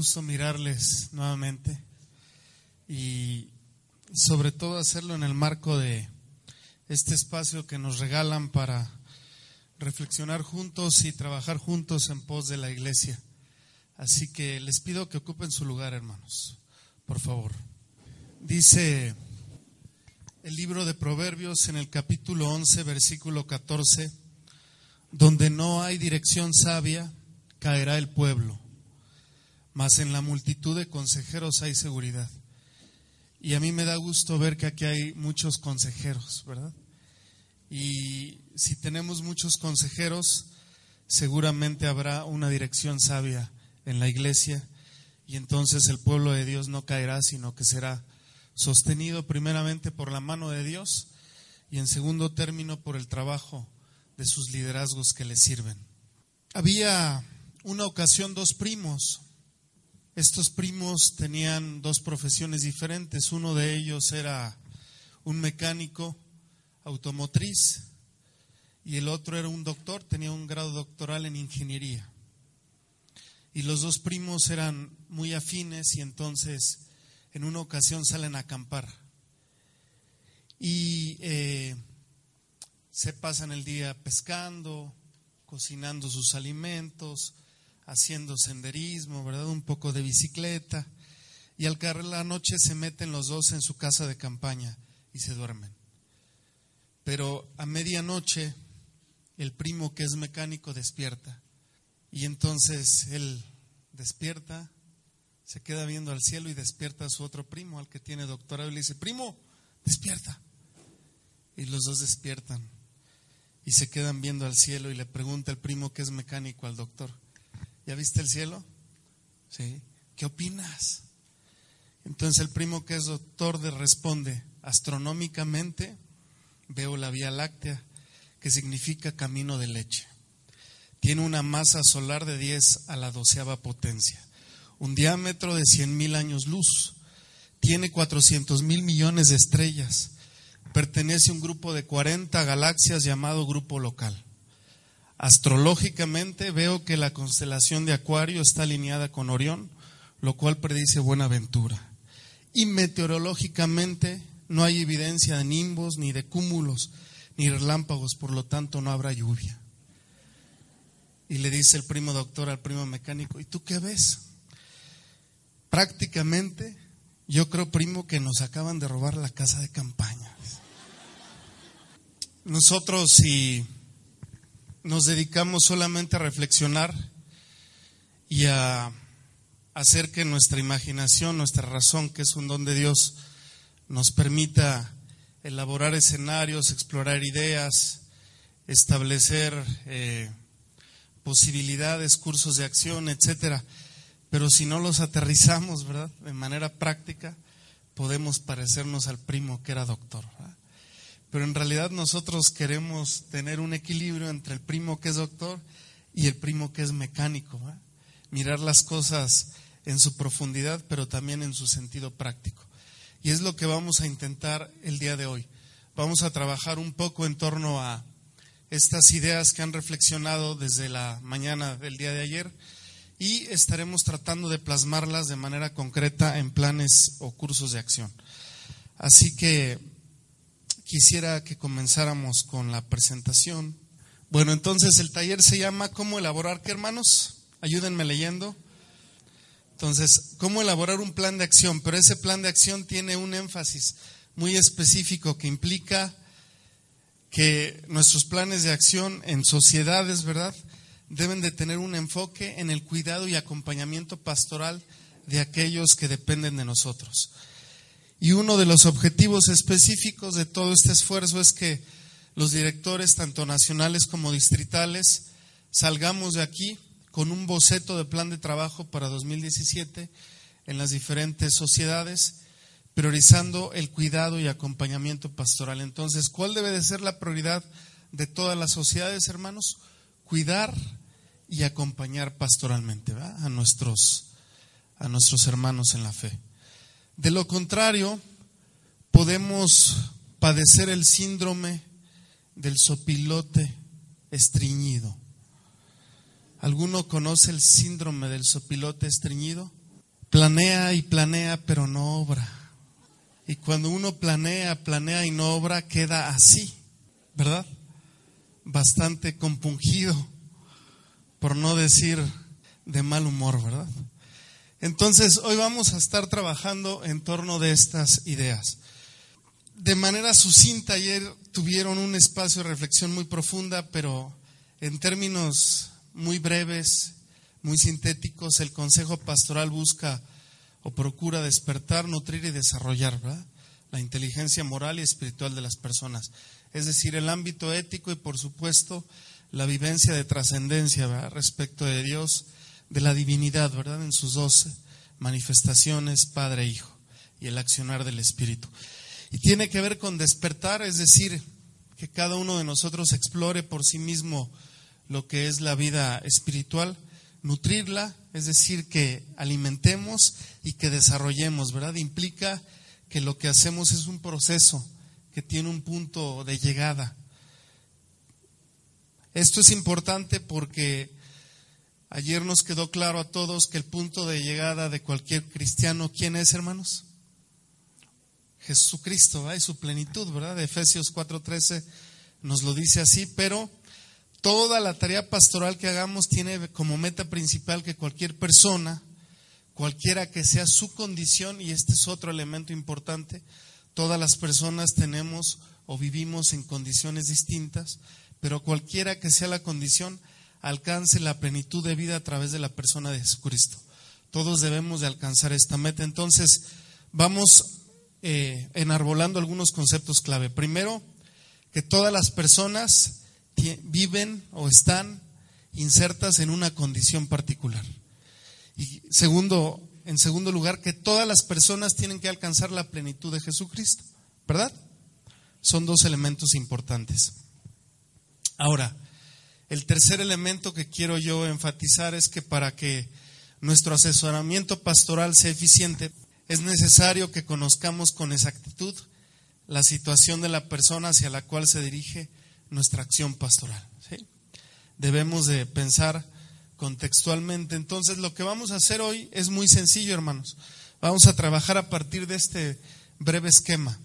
Gusto mirarles nuevamente y sobre todo hacerlo en el marco de este espacio que nos regalan para reflexionar juntos y trabajar juntos en pos de la iglesia. Así que les pido que ocupen su lugar, hermanos, por favor. Dice el libro de Proverbios en el capítulo 11, versículo 14, donde no hay dirección sabia, caerá el pueblo, mas en la multitud de consejeros hay seguridad. Y a mí me da gusto ver que aquí hay muchos consejeros, ¿verdad? Y si tenemos muchos consejeros, seguramente habrá una dirección sabia en la iglesia y entonces el pueblo de Dios no caerá, sino que será sostenido primeramente por la mano de Dios y en segundo término por el trabajo de sus liderazgos que le sirven. Había una ocasión dos primos. Estos primos tenían dos profesiones diferentes. Uno de ellos era un mecánico automotriz y el otro era un doctor, tenía un grado doctoral en ingeniería. Y los dos primos eran muy afines y entonces en una ocasión salen a acampar. Y eh, se pasan el día pescando, cocinando sus alimentos, haciendo senderismo, ¿verdad? Un poco de bicicleta. Y al caer la noche se meten los dos en su casa de campaña y se duermen. Pero a medianoche el primo que es mecánico despierta. Y entonces él despierta, se queda viendo al cielo y despierta a su otro primo, al que tiene doctorado, y le dice, primo, despierta. Y los dos despiertan y se quedan viendo al cielo y le pregunta el primo que es mecánico al doctor, ¿ya viste el cielo? Sí. ¿Qué opinas? Entonces el primo que es doctor responde, astronómicamente veo la Vía Láctea, que significa camino de leche. Tiene una masa solar de 10 a la doceava potencia, un diámetro de 100 mil años luz, tiene 400 mil millones de estrellas, pertenece a un grupo de 40 galaxias llamado grupo local. Astrológicamente veo que la constelación de Acuario está alineada con Orión, lo cual predice buena ventura. Y meteorológicamente no hay evidencia de nimbos, ni de cúmulos, ni relámpagos, por lo tanto no habrá lluvia. Y le dice el primo doctor al primo mecánico, ¿y tú qué ves? Prácticamente, yo creo, primo, que nos acaban de robar la casa de campaña. Nosotros si nos dedicamos solamente a reflexionar y a hacer que nuestra imaginación, nuestra razón, que es un don de Dios, nos permita elaborar escenarios, explorar ideas, establecer eh, posibilidades, cursos de acción, etcétera. Pero si no los aterrizamos, ¿verdad? De manera práctica, podemos parecernos al primo que era doctor. Pero en realidad nosotros queremos tener un equilibrio entre el primo que es doctor y el primo que es mecánico. Mirar las cosas en su profundidad, pero también en su sentido práctico. Y es lo que vamos a intentar el día de hoy. Vamos a trabajar un poco en torno a estas ideas que han reflexionado desde la mañana del día de ayer y estaremos tratando de plasmarlas de manera concreta en planes o cursos de acción. Así que quisiera que comenzáramos con la presentación. Bueno, entonces el taller se llama ¿Cómo elaborar qué, hermanos? Ayúdenme leyendo. Entonces, ¿cómo elaborar un plan de acción? Pero ese plan de acción tiene un énfasis muy específico que implica que nuestros planes de acción en sociedades, ¿verdad? Deben de tener un enfoque en el cuidado y acompañamiento pastoral de aquellos que dependen de nosotros. Y uno de los objetivos específicos de todo este esfuerzo es que los directores, tanto nacionales como distritales, salgamos de aquí con un boceto de plan de trabajo para 2017 en las diferentes sociedades, priorizando el cuidado y acompañamiento pastoral. Entonces, ¿cuál debe de ser la prioridad de todas las sociedades, hermanos? Cuidar y acompañar pastoralmente a nuestros a nuestros hermanos en la fe. De lo contrario, podemos padecer el síndrome del sopilote estreñido. ¿Alguno conoce el síndrome del sopilote estreñido? Planea y planea, pero no obra. Y cuando uno planea, planea y no obra, queda así, ¿verdad? Bastante compungido, por no decir de mal humor, ¿verdad? Entonces, hoy vamos a estar trabajando en torno de estas ideas. De manera sucinta, ayer tuvieron un espacio de reflexión muy profunda, pero en términos muy breves, muy sintéticos, el Consejo Pastoral busca o procura despertar, nutrir y desarrollar la inteligencia moral y espiritual de las personas. Es decir, el ámbito ético y, por supuesto, la vivencia de trascendencia respecto de Dios de la divinidad, ¿verdad? En sus dos manifestaciones, Padre e Hijo, y el accionar del Espíritu. Y tiene que ver con despertar, es decir, que cada uno de nosotros explore por sí mismo lo que es la vida espiritual, nutrirla, es decir, que alimentemos y que desarrollemos, ¿verdad? Implica que lo que hacemos es un proceso que tiene un punto de llegada. Esto es importante porque Ayer nos quedó claro a todos que el punto de llegada de cualquier cristiano, ¿quién es, hermanos? Jesucristo, ¿verdad? y su plenitud, ¿verdad? De Efesios 4:13 nos lo dice así, pero toda la tarea pastoral que hagamos tiene como meta principal que cualquier persona, cualquiera que sea su condición, y este es otro elemento importante, todas las personas tenemos o vivimos en condiciones distintas, pero cualquiera que sea la condición, alcance la plenitud de vida a través de la persona de Jesucristo. Todos debemos de alcanzar esta meta. Entonces, vamos eh, enarbolando algunos conceptos clave. Primero, que todas las personas viven o están insertas en una condición particular. Y segundo, en segundo lugar, que todas las personas tienen que alcanzar la plenitud de Jesucristo, ¿verdad? Son dos elementos importantes. Ahora, el tercer elemento que quiero yo enfatizar es que para que nuestro asesoramiento pastoral sea eficiente, es necesario que conozcamos con exactitud la situación de la persona hacia la cual se dirige nuestra acción pastoral. Debemos de pensar contextualmente. Entonces, lo que vamos a hacer hoy es muy sencillo, hermanos. Vamos a trabajar a partir de este breve esquema.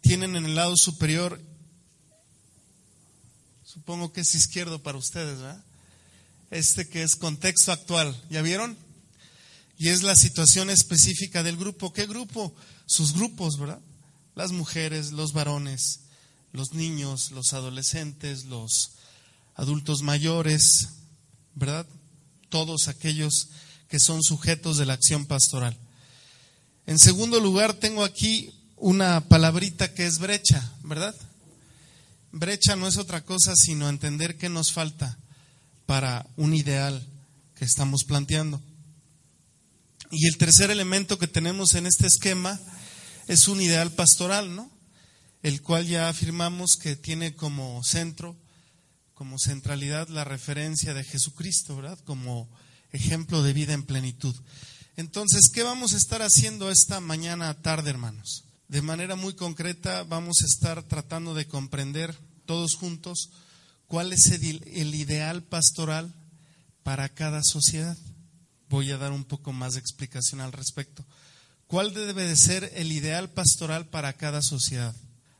Tienen en el lado superior supongo que es izquierdo para ustedes, ¿verdad? Este que es contexto actual, ¿ya vieron? Y es la situación específica del grupo. ¿Qué grupo? Sus grupos, ¿verdad? Las mujeres, los varones, los niños, los adolescentes, los adultos mayores, ¿verdad? Todos aquellos que son sujetos de la acción pastoral. En segundo lugar, tengo aquí una palabrita que es brecha, ¿verdad? Brecha no es otra cosa sino entender qué nos falta para un ideal que estamos planteando. Y el tercer elemento que tenemos en este esquema es un ideal pastoral, ¿no? El cual ya afirmamos que tiene como centro, como centralidad la referencia de Jesucristo, ¿verdad? Como ejemplo de vida en plenitud. Entonces, ¿qué vamos a estar haciendo esta mañana tarde, hermanos? De manera muy concreta vamos a estar tratando de comprender todos juntos cuál es el ideal pastoral para cada sociedad. Voy a dar un poco más de explicación al respecto. ¿Cuál debe de ser el ideal pastoral para cada sociedad?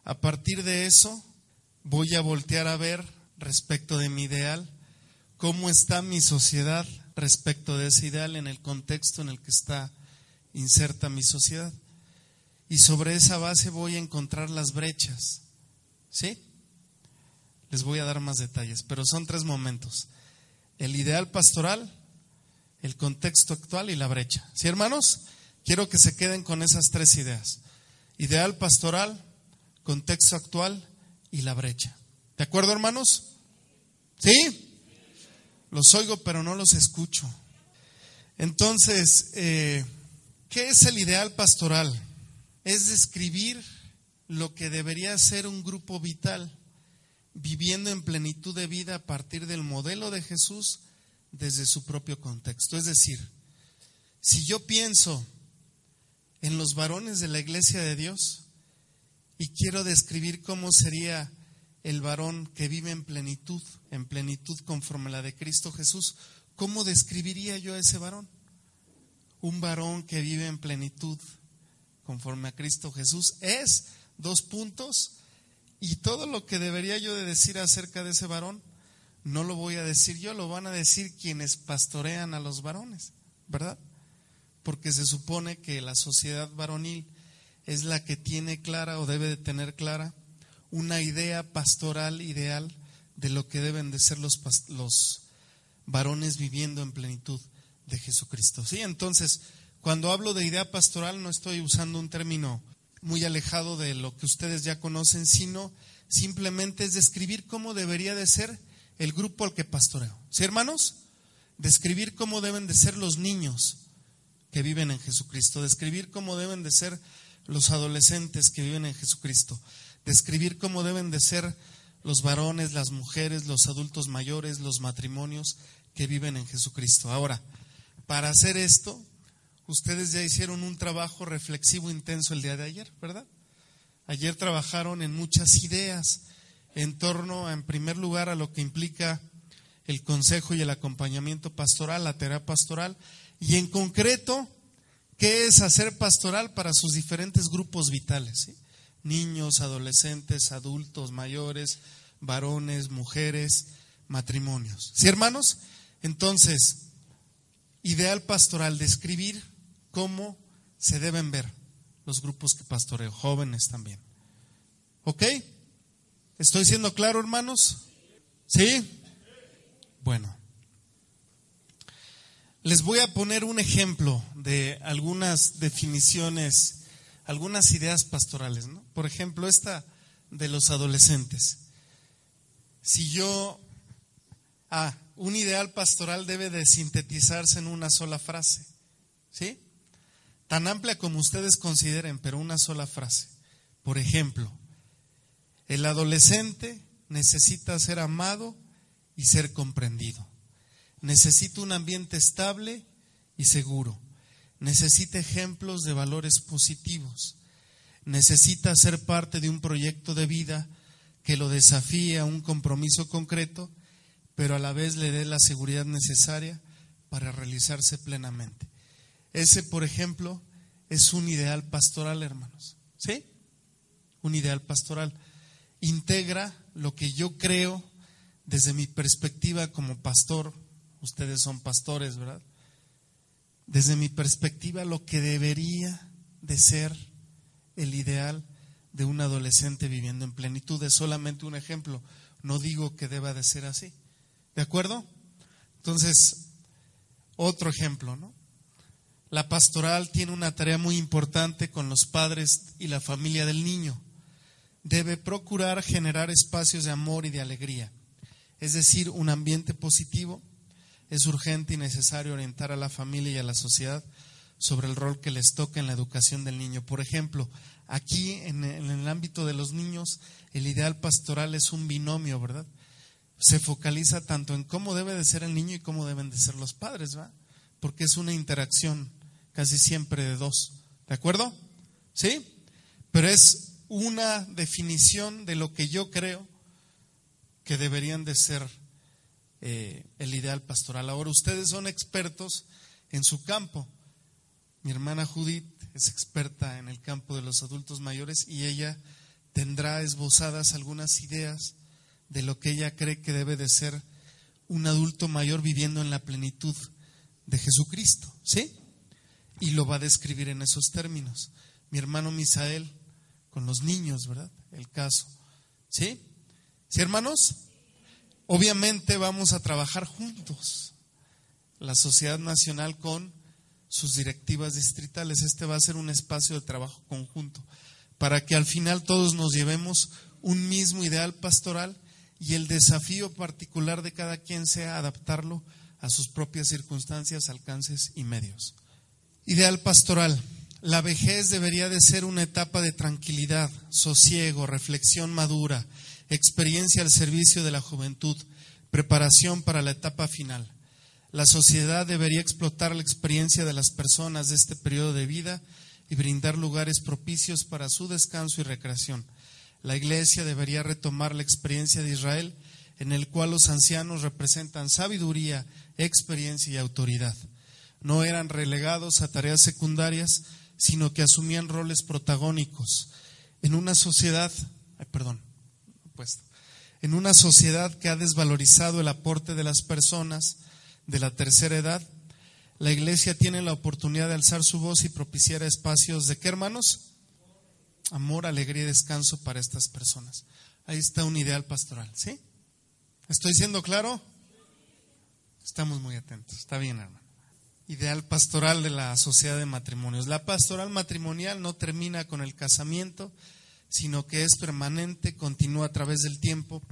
A partir de eso, voy a voltear a ver respecto de mi ideal, cómo está mi sociedad respecto de ese ideal en el contexto en el que está inserta mi sociedad y sobre esa base voy a encontrar las brechas. ¿Sí? Les voy a dar más detalles, pero son tres momentos. El ideal pastoral, el contexto actual y la brecha. ¿Sí, hermanos? Quiero que se queden con esas tres ideas. Ideal pastoral, contexto actual y la brecha. ¿De acuerdo, hermanos? ¿Sí? Los oigo, pero no los escucho. Entonces, eh, ¿qué es el ideal pastoral? Es describir lo que debería ser un grupo vital, viviendo en plenitud de vida a partir del modelo de Jesús desde su propio contexto. Es decir, si yo pienso en los varones de la iglesia de Dios y quiero describir cómo sería el varón que vive en plenitud, en plenitud conforme a la de Cristo Jesús, ¿cómo describiría yo a ese varón? Un varón que vive en plenitud conforme a Cristo Jesús es dos puntos y todo lo que debería yo de decir acerca de ese varón no lo voy a decir yo, lo van a decir quienes pastorean a los varones, ¿verdad? Porque se supone que la sociedad varonil es la que tiene clara o debe de tener clara una idea pastoral ideal de lo que deben de ser los, los varones viviendo en plenitud de Jesucristo. Sí, entonces, cuando hablo de idea pastoral no estoy usando un término muy alejado de lo que ustedes ya conocen, sino simplemente es describir cómo debería de ser el grupo al que pastoreo. ¿Sí, hermanos? Describir cómo deben de ser los niños que viven en Jesucristo, describir cómo deben de ser los adolescentes que viven en Jesucristo, describir cómo deben de ser los varones, las mujeres, los adultos mayores, los matrimonios que viven en Jesucristo. Ahora, para hacer esto, ustedes ya hicieron un trabajo reflexivo intenso el día de ayer, ¿verdad? Ayer trabajaron en muchas ideas en torno, en primer lugar, a lo que implica el consejo y el acompañamiento pastoral, la terapia pastoral, y en concreto, qué es hacer pastoral para sus diferentes grupos vitales, niños, adolescentes, adultos, mayores, varones, mujeres, matrimonios. ¿Sí, hermanos? Entonces, ideal pastoral, describir cómo se deben ver los grupos que pastoreo, jóvenes también. ¿Ok? ¿Estoy siendo claro, hermanos? ¿Sí? Bueno. Les voy a poner un ejemplo de algunas definiciones, algunas ideas pastorales, ¿no? Por ejemplo, esta de los adolescentes. Si yo, ah, un ideal pastoral debe de sintetizarse en una sola frase, ¿sí? Tan amplia como ustedes consideren, pero una sola frase. Por ejemplo, el adolescente necesita ser amado y ser comprendido. Necesita un ambiente estable y seguro. Necesita ejemplos de valores positivos. Necesita ser parte de un proyecto de vida que lo desafíe a un compromiso concreto, pero a la vez le dé la seguridad necesaria para realizarse plenamente. Ese, por ejemplo, es un ideal pastoral, hermanos. ¿Sí? Un ideal pastoral integra lo que yo creo desde mi perspectiva como pastor. Ustedes son pastores, ¿verdad? Desde mi perspectiva, lo que debería de ser el ideal de un adolescente viviendo en plenitud es solamente un ejemplo. No digo que deba de ser así. ¿De acuerdo? Entonces, otro ejemplo, ¿no? La pastoral tiene una tarea muy importante con los padres y la familia del niño debe procurar generar espacios de amor y de alegría, es decir, un ambiente positivo. Es urgente y necesario orientar a la familia y a la sociedad sobre el rol que les toca en la educación del niño. Por ejemplo, aquí en el ámbito de los niños, el ideal pastoral es un binomio, ¿verdad? Se focaliza tanto en cómo debe de ser el niño y cómo deben de ser los padres, ¿va? Porque es una interacción casi siempre de dos. ¿De acuerdo? ¿Sí? Pero es una definición de lo que yo creo que deberían de ser eh, el ideal pastoral. Ahora ustedes son expertos en su campo. Mi hermana Judith es experta en el campo de los adultos mayores y ella tendrá esbozadas algunas ideas de lo que ella cree que debe de ser un adulto mayor viviendo en la plenitud de Jesucristo, ¿sí? Y lo va a describir en esos términos. Mi hermano Misael con los niños, ¿verdad? El caso. ¿Sí? ¿Sí, hermanos? Obviamente vamos a trabajar juntos. La Sociedad Nacional con sus directivas distritales. Este va a ser un espacio de trabajo conjunto. para que al final todos nos llevemos un mismo ideal pastoral y el desafío particular de cada quien sea adaptarlo a sus propias circunstancias, alcances y medios. Ideal pastoral. La vejez debería de ser una etapa de tranquilidad, sosiego, reflexión madura, experiencia al servicio de la juventud, preparación para la etapa final. La sociedad debería explotar la experiencia de las personas de este periodo de vida y brindar lugares propicios para su descanso y recreación. La Iglesia debería retomar la experiencia de Israel, en el cual los ancianos representan sabiduría, experiencia y autoridad. No eran relegados a tareas secundarias, sino que asumían roles protagónicos. En una sociedad, perdón, pues, en una sociedad que ha desvalorizado el aporte de las personas de la tercera edad, la iglesia tiene la oportunidad de alzar su voz y propiciar espacios de qué, hermanos? Amor, alegría y descanso para estas personas. Ahí está un ideal pastoral, ¿sí? ¿Estoy siendo claro? Estamos muy atentos. Está bien, hermano. Ideal pastoral de la sociedad de matrimonios. La pastoral matrimonial no termina con el casamiento, sino que es permanente, continúa a través del tiempo.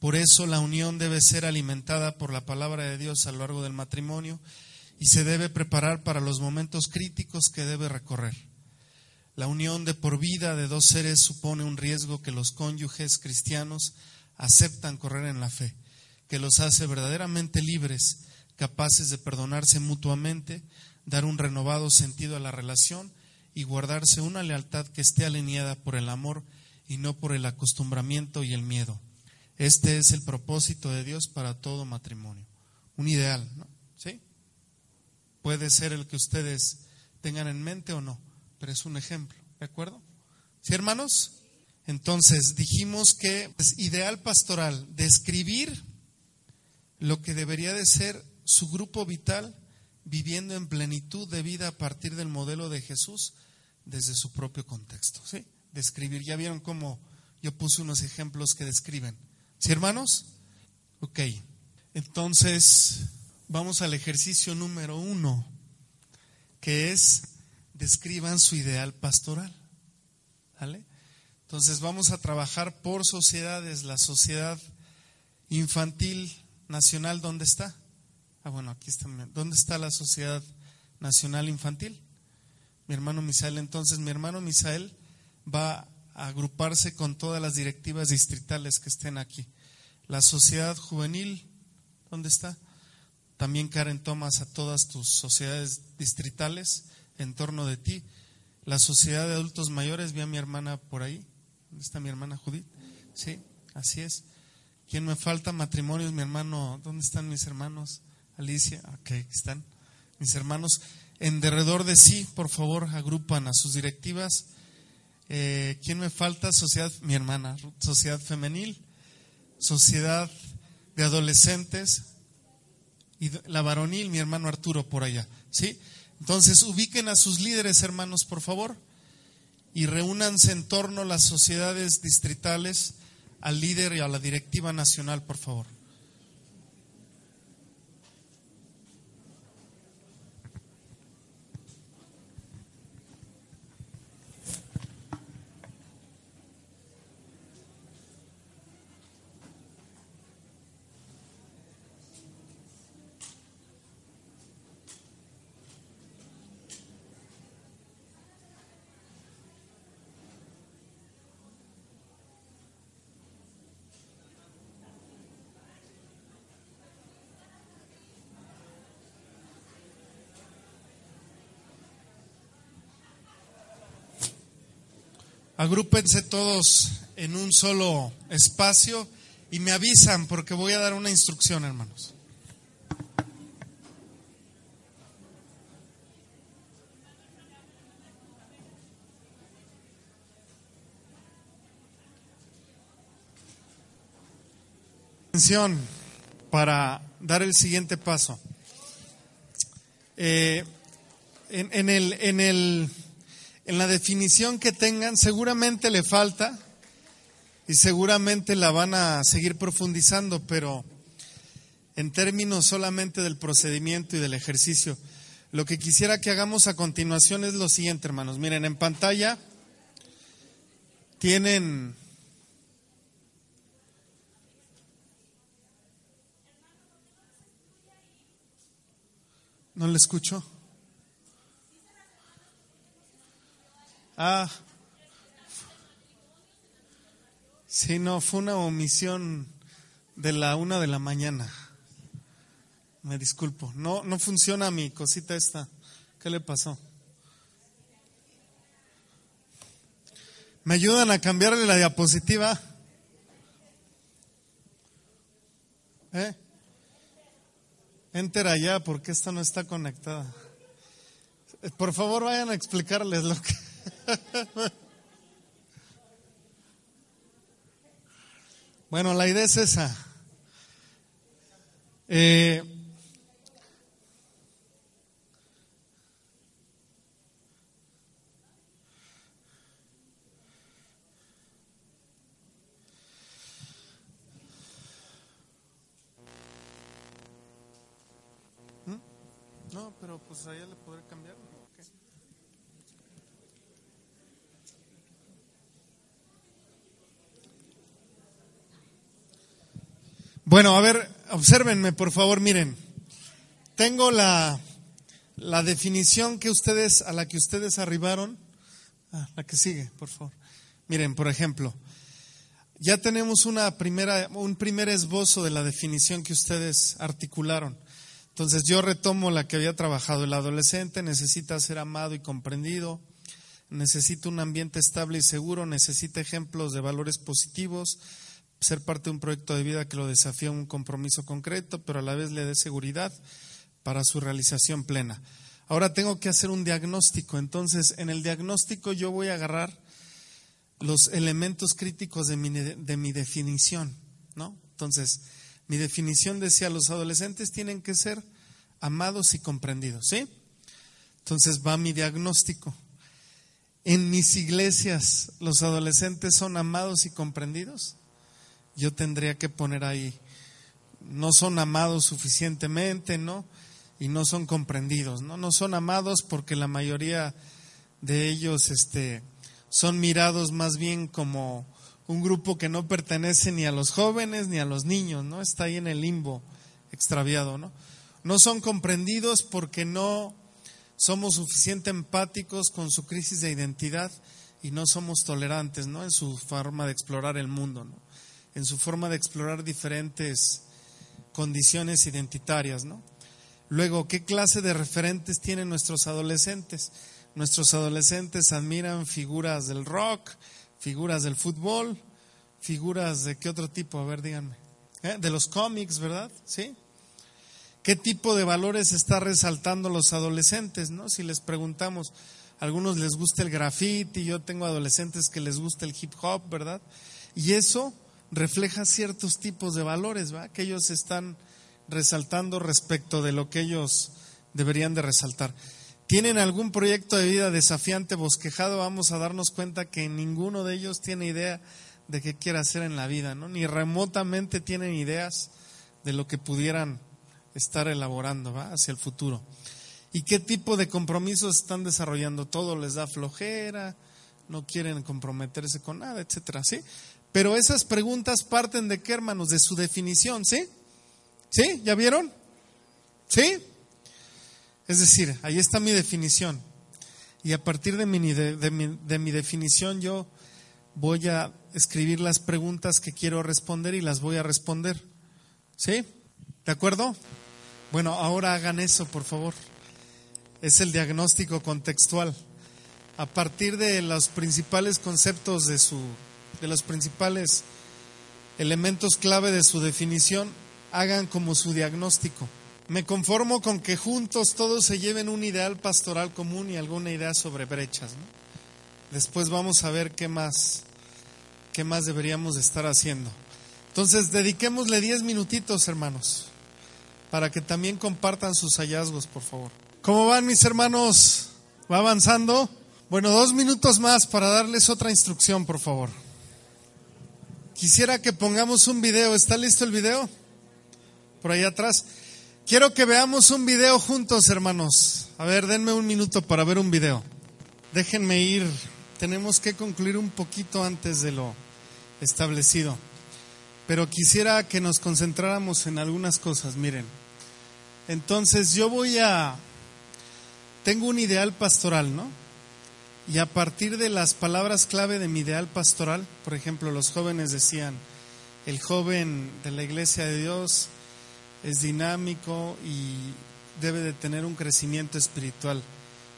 Por eso la unión debe ser alimentada por la palabra de Dios a lo largo del matrimonio y se debe preparar para los momentos críticos que debe recorrer. La unión de por vida de dos seres supone un riesgo que los cónyuges cristianos aceptan correr en la fe, que los hace verdaderamente libres, capaces de perdonarse mutuamente, dar un renovado sentido a la relación y guardarse una lealtad que esté alineada por el amor y no por el acostumbramiento y el miedo. Este es el propósito de Dios para todo matrimonio. Un ideal, ¿no? ¿Sí? Puede ser el que ustedes tengan en mente o no, pero es un ejemplo, ¿de acuerdo? ¿Sí, hermanos? Entonces, dijimos que es ideal pastoral describir lo que debería de ser su grupo vital viviendo en plenitud de vida a partir del modelo de Jesús desde su propio contexto. ¿sí? Describir, ya vieron cómo yo puse unos ejemplos que describen. ¿Sí, hermanos? Ok, entonces vamos al ejercicio número uno, que es describan su ideal pastoral. ¿Vale? Entonces vamos a trabajar por sociedades. La sociedad infantil nacional, ¿dónde está? Ah, bueno, aquí está. ¿Dónde está la sociedad nacional infantil? Mi hermano Misael. Entonces, mi hermano Misael va a agruparse con todas las directivas distritales que estén aquí. La sociedad juvenil, ¿dónde está? También Karen tomas a todas tus sociedades distritales en torno de ti. La sociedad de adultos mayores, vi a mi hermana por ahí. ¿Dónde está mi hermana Judith? Sí, así es. ¿Quién me falta? Matrimonios, mi hermano. ¿Dónde están mis hermanos? Alicia, ok, están. Mis hermanos, en derredor de sí, por favor, agrupan a sus directivas. Eh, ¿Quién me falta? Sociedad, mi hermana, sociedad femenil, sociedad de adolescentes, y la varonil, mi hermano Arturo por allá. ¿Sí? Entonces, ubiquen a sus líderes, hermanos, por favor, y reúnanse en torno a las sociedades distritales, al líder y a la directiva nacional, por favor. Agrúpense todos en un solo espacio y me avisan porque voy a dar una instrucción, hermanos. Atención para dar el siguiente paso. Eh, en, el, en el en la definición que tengan, seguramente le falta y seguramente la van a seguir profundizando, pero en términos solamente del procedimiento y del ejercicio, lo que quisiera que hagamos a continuación es lo siguiente, hermanos. Miren, en pantalla tienen ¿No le escucho? Ah, sí, no, fue una omisión de la una de la mañana. Me disculpo. No, no funciona mi cosita esta. ¿Qué le pasó? ¿Me ayudan a cambiarle la diapositiva? ¿Eh? Enter allá porque esta no está conectada. Por favor, vayan a explicarles lo que. bueno, la idea es esa. Eh, No, pero pues allá Bueno, a ver, obsérvenme por favor, miren. Tengo la, la definición que ustedes, a la que ustedes arribaron. Ah, la que sigue, por favor. Miren, por ejemplo, ya tenemos una primera, un primer esbozo de la definición que ustedes articularon. Entonces yo retomo la que había trabajado. El adolescente necesita ser amado y comprendido, necesita un ambiente estable y seguro, necesita ejemplos de valores positivos, ser parte de un proyecto de vida que lo desafía a un compromiso concreto, pero a la vez le dé seguridad para su realización plena. Ahora tengo que hacer un diagnóstico, entonces en el diagnóstico yo voy a agarrar los elementos críticos de mi, de mi definición, ¿no? Entonces, mi definición decía, los adolescentes tienen que ser amados y comprendidos, ¿sí? Entonces va mi diagnóstico. En mis iglesias, ¿los adolescentes son amados y comprendidos? Yo tendría que poner ahí, no son amados suficientemente, ¿no? Y no son comprendidos, ¿no? No son amados porque la mayoría de ellos, este, son mirados más bien como un grupo que no pertenece ni a los jóvenes ni a los niños, ¿no? Está ahí en el limbo extraviado, ¿no? No son comprendidos porque no somos suficientemente empáticos con su crisis de identidad y no somos tolerantes, ¿no? En su forma de explorar el mundo, ¿no? En su forma de explorar diferentes condiciones identitarias, ¿no? Luego, ¿qué clase de referentes tienen nuestros adolescentes? Nuestros adolescentes admiran figuras del rock, figuras del fútbol, figuras de qué otro tipo, a ver, díganme. ¿Eh? De los cómics, ¿verdad? ¿Sí? ¿Qué tipo de valores está resaltando los adolescentes, no? Si les preguntamos, a algunos les gusta el graffiti, yo tengo adolescentes que les gusta el hip hop, ¿verdad? Y eso refleja ciertos tipos de valores, ¿verdad? Que ellos están resaltando respecto de lo que ellos deberían de resaltar tienen algún proyecto de vida desafiante, bosquejado, vamos a darnos cuenta que ninguno de ellos tiene idea de qué quiere hacer en la vida, ¿no? Ni remotamente tienen ideas de lo que pudieran estar elaborando hacia el futuro. ¿Y qué tipo de compromisos están desarrollando? Todo les da flojera, no quieren comprometerse con nada, etcétera, ¿sí? Pero esas preguntas parten de qué, hermanos? De su definición, ¿sí? ¿Sí? ¿Ya vieron? ¿Sí? Es decir, ahí está mi definición. Y a partir de mi, de, mi, definición yo voy a escribir las preguntas que quiero responder y las voy a responder. ¿Sí? ¿De acuerdo? Bueno, ahora hagan eso, por favor. Es el diagnóstico contextual. A partir de los principales conceptos de su, los principales elementos clave de su definición, hagan como su diagnóstico. Me conformo con que juntos todos se lleven un ideal pastoral común y alguna idea sobre brechas. Después vamos a ver qué más, qué más deberíamos estar haciendo. Entonces, dediquémosle diez minutitos, hermanos, para que también compartan sus hallazgos, por favor. ¿Cómo van mis hermanos? ¿Va avanzando? Bueno, dos minutos más para darles otra instrucción, por favor. Quisiera que pongamos un video. ¿Está listo el video? Por ahí atrás. Quiero que veamos un video juntos, hermanos. A ver, denme un minuto para ver un video. Déjenme ir tenemos que concluir un poquito antes de lo establecido. Pero quisiera que nos concentráramos en algunas cosas, miren. Entonces yo voy a... Tengo un ideal pastoral, ¿no? Y a partir de las palabras clave de mi ideal pastoral, por ejemplo, los jóvenes decían, el joven de la iglesia de Dios es dinámico y debe de tener un crecimiento espiritual.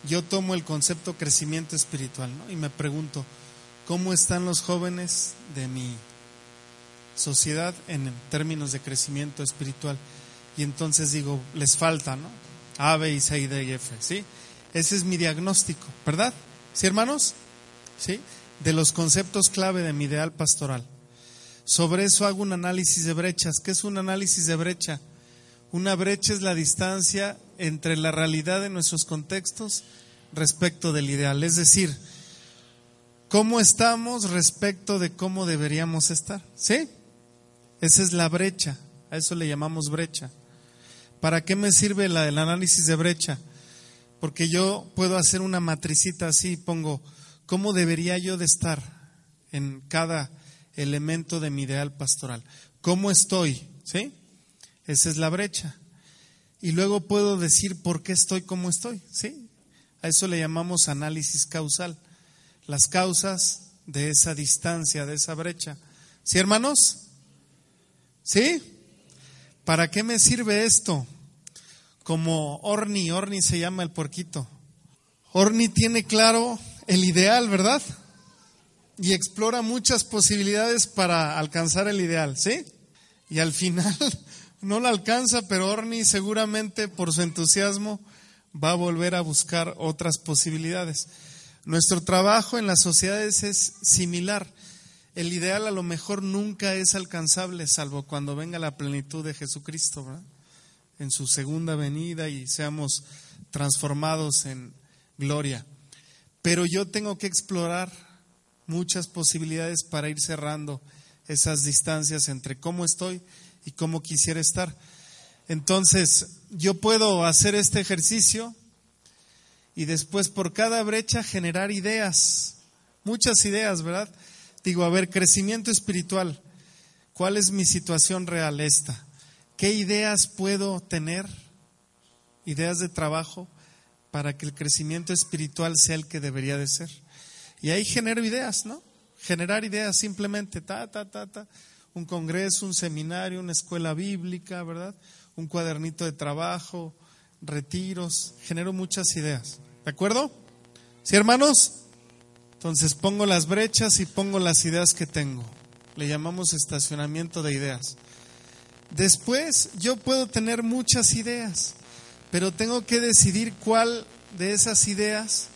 Yo tomo el concepto crecimiento espiritual ¿no? y me pregunto, ¿cómo están los jóvenes de mi sociedad en términos de crecimiento espiritual? Y entonces digo, les falta, ¿no? A, B, C, D y F, ¿sí? Ese es mi diagnóstico, ¿verdad? ¿Sí, hermanos? ¿Sí? De los conceptos clave de mi ideal pastoral. Sobre eso hago un análisis de brechas. ¿Qué es un análisis de brecha? Una brecha es la distancia entre la realidad de nuestros contextos respecto del ideal. Es decir, cómo estamos respecto de cómo deberíamos estar. ¿Sí? Esa es la brecha. A eso le llamamos brecha. ¿Para qué me sirve el análisis de brecha? Porque yo puedo hacer una matricita así y pongo cómo debería yo de estar en cada elemento de mi ideal pastoral. ¿Cómo estoy? ¿Sí? Esa es la brecha. Y luego puedo decir por qué estoy como estoy. ¿Sí? A eso le llamamos análisis causal. Las causas de esa distancia, de esa brecha. ¿Sí, hermanos? ¿Sí? ¿Para qué me sirve esto? Como Orni, Orni se llama el porquito. Orni tiene claro el ideal, ¿verdad? Y explora muchas posibilidades para alcanzar el ideal, ¿sí? Y al final no lo alcanza, pero Orni seguramente por su entusiasmo va a volver a buscar otras posibilidades. Nuestro trabajo en las sociedades es similar. El ideal a lo mejor nunca es alcanzable, salvo cuando venga la plenitud de Jesucristo, ¿verdad? En su segunda venida y seamos transformados en gloria. Pero yo tengo que explorar muchas posibilidades para ir cerrando esas distancias entre cómo estoy y cómo quisiera estar. Entonces, yo puedo hacer este ejercicio y después por cada brecha generar ideas, muchas ideas, ¿verdad? Digo, a ver, crecimiento espiritual. ¿Cuál es mi situación real esta? ¿Qué ideas puedo tener? Ideas de trabajo para que el crecimiento espiritual sea el que debería de ser. Y ahí genero ideas, ¿no? Generar ideas simplemente, ta, ta, ta, ta. Un congreso, un seminario, una escuela bíblica, ¿verdad? Un cuadernito de trabajo, retiros. Genero muchas ideas. ¿De acuerdo? ¿Sí, hermanos? Entonces pongo las brechas y pongo las ideas que tengo. Le llamamos estacionamiento de ideas. Después yo puedo tener muchas ideas, pero tengo que decidir cuál de esas ideas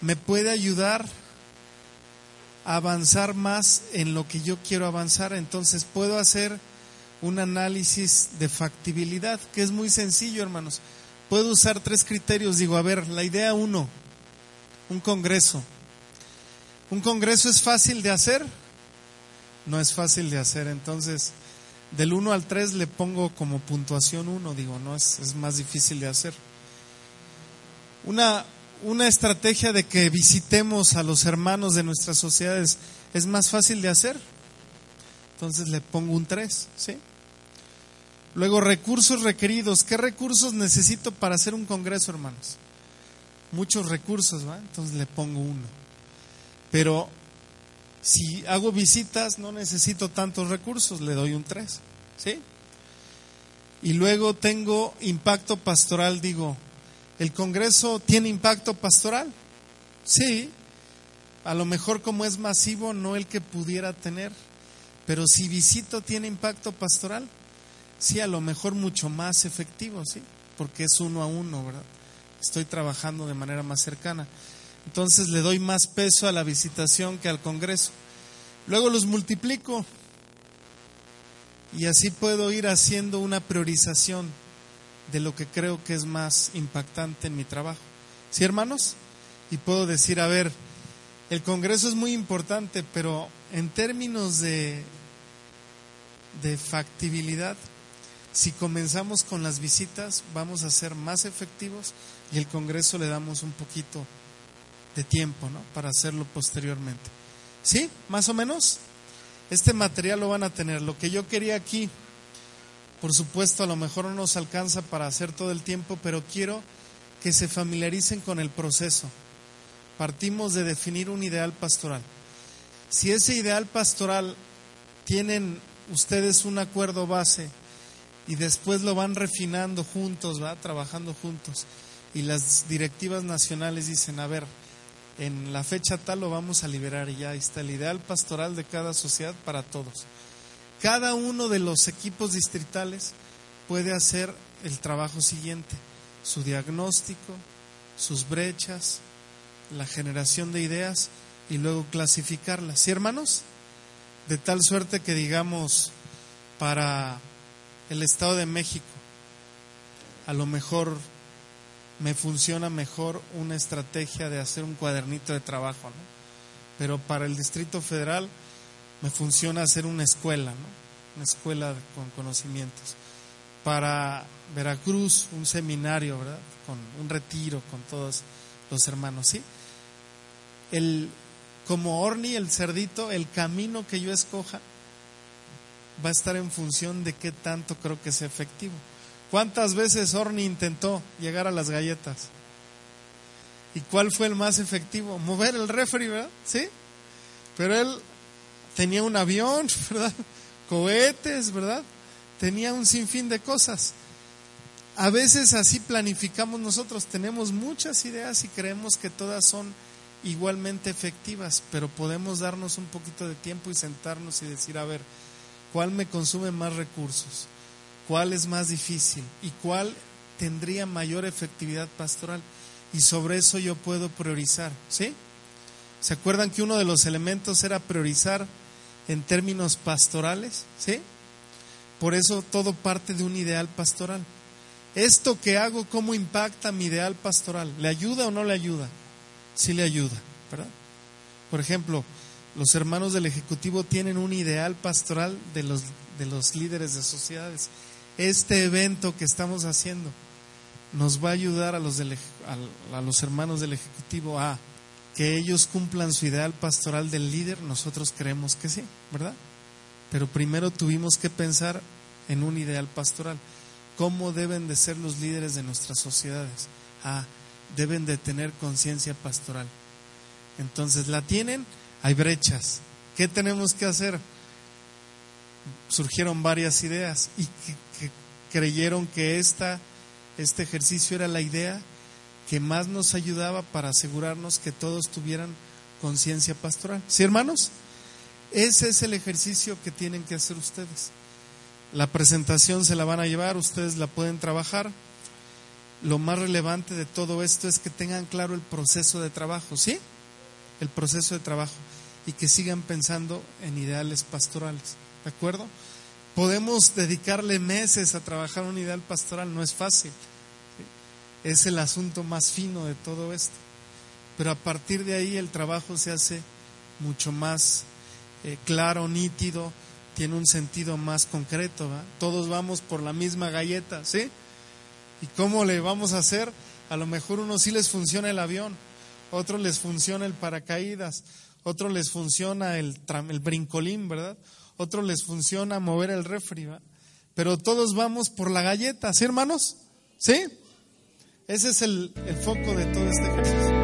me puede ayudar a avanzar más en lo que yo quiero avanzar. Entonces puedo hacer un análisis de factibilidad, que es muy sencillo, hermanos. Puedo usar tres criterios. Digo, a ver, la idea uno, un congreso. ¿Un congreso es fácil de hacer? No es fácil de hacer. Entonces, del 1 al 3 le pongo como puntuación 1, digo, no es, es más difícil de hacer. Una, una estrategia de que visitemos a los hermanos de nuestras sociedades es más fácil de hacer. Entonces le pongo un 3, ¿sí? Luego, recursos requeridos. ¿Qué recursos necesito para hacer un congreso, hermanos? Muchos recursos, ¿va? Entonces le pongo uno. Pero si hago visitas no necesito tantos recursos, le doy un 3. ¿Sí? Y luego tengo impacto pastoral, digo, ¿el Congreso tiene impacto pastoral? Sí, a lo mejor como es masivo, no el que pudiera tener, pero si visito tiene impacto pastoral, sí, a lo mejor mucho más efectivo, sí, porque es uno a uno, ¿verdad? Estoy trabajando de manera más cercana. Entonces le doy más peso a la visitación que al Congreso. Luego los multiplico y así puedo ir haciendo una priorización de lo que creo que es más impactante en mi trabajo. ¿Sí, hermanos? Y puedo decir, a ver, el Congreso es muy importante, pero en términos de, de factibilidad, si comenzamos con las visitas, vamos a ser más efectivos y el Congreso le damos un poquito de tiempo, ¿no? Para hacerlo posteriormente. ¿Sí? ¿Más o menos? Este material lo van a tener. Lo que yo quería aquí, por supuesto, a lo mejor no nos alcanza para hacer todo el tiempo, pero quiero que se familiaricen con el proceso. Partimos de definir un ideal pastoral. Si ese ideal pastoral tienen ustedes un acuerdo base y después lo van refinando juntos, va trabajando juntos y las directivas nacionales dicen, a ver, en la fecha tal lo vamos a liberar y ya está el ideal pastoral de cada sociedad para todos. Cada uno de los equipos distritales puede hacer el trabajo siguiente, su diagnóstico, sus brechas, la generación de ideas y luego clasificarlas. ¿Sí, hermanos? De tal suerte que digamos para el Estado de México, a lo mejor me funciona mejor una estrategia de hacer un cuadernito de trabajo, ¿no? Pero para el Distrito Federal me funciona hacer una escuela, ¿no? Una escuela con conocimientos. Para Veracruz, un seminario, ¿verdad? Con un retiro con todos los hermanos, ¿sí? El, como Orni, el cerdito, el camino que yo escoja va a estar en función de qué tanto creo que sea efectivo. ¿Cuántas veces Orni intentó llegar a las galletas? ¿Y cuál fue el más efectivo? Mover el refri, ¿verdad? Sí. Pero él tenía un avión, ¿verdad? Cohetes, ¿verdad? Tenía un sinfín de cosas. A veces así planificamos nosotros, tenemos muchas ideas y creemos que todas son igualmente efectivas, pero podemos darnos un poquito de tiempo y sentarnos y decir, a ver, ¿cuál me consume más recursos? Cuál es más difícil y cuál tendría mayor efectividad pastoral. Y sobre eso yo puedo priorizar, ¿sí? ¿Se acuerdan que uno de los elementos era priorizar en términos pastorales? ¿Sí? Por eso todo parte de un ideal pastoral. ¿Esto que hago, cómo impacta mi ideal pastoral? ¿Le ayuda o no le ayuda? Sí le ayuda, ¿verdad? Por ejemplo, los hermanos del Ejecutivo tienen un ideal pastoral de los, de los líderes de sociedades este evento que estamos haciendo nos va a ayudar a los, a, los hermanos del Ejecutivo a que ellos cumplan su ideal pastoral del líder, nosotros creemos que sí, ¿verdad? Pero primero tuvimos que pensar en un ideal pastoral. ¿Cómo deben de ser los líderes de nuestras sociedades? Ah, deben de tener conciencia pastoral. Entonces, ¿la tienen? Hay brechas. ¿Qué tenemos que hacer? Surgieron varias ideas. ¿Y creyeron que esta, este ejercicio era la idea que más nos ayudaba para asegurarnos que todos tuvieran conciencia pastoral. ¿Sí, hermanos? Ese es el ejercicio que tienen que hacer ustedes. La presentación se la van a llevar, ustedes la pueden trabajar. Lo más relevante de todo esto es que tengan claro el proceso de trabajo, ¿sí? El proceso de trabajo y que sigan pensando en ideales pastorales, ¿de acuerdo? Podemos dedicarle meses a trabajar un ideal pastoral, no es fácil. Es el asunto más fino de todo esto. Pero a partir de ahí el trabajo se hace mucho más eh, claro, nítido, tiene un sentido más concreto. Todos vamos por la misma galleta, ¿sí? ¿Y cómo le vamos a hacer? A lo mejor uno sí les funciona el avión, otros les funciona el paracaídas, otros les funciona el, el brincolín, ¿verdad? Otros les funciona mover el refri, pero todos vamos por la galleta, ¿sí, hermanos? ¿Sí? Ese es el, el foco de todo este ejercicio.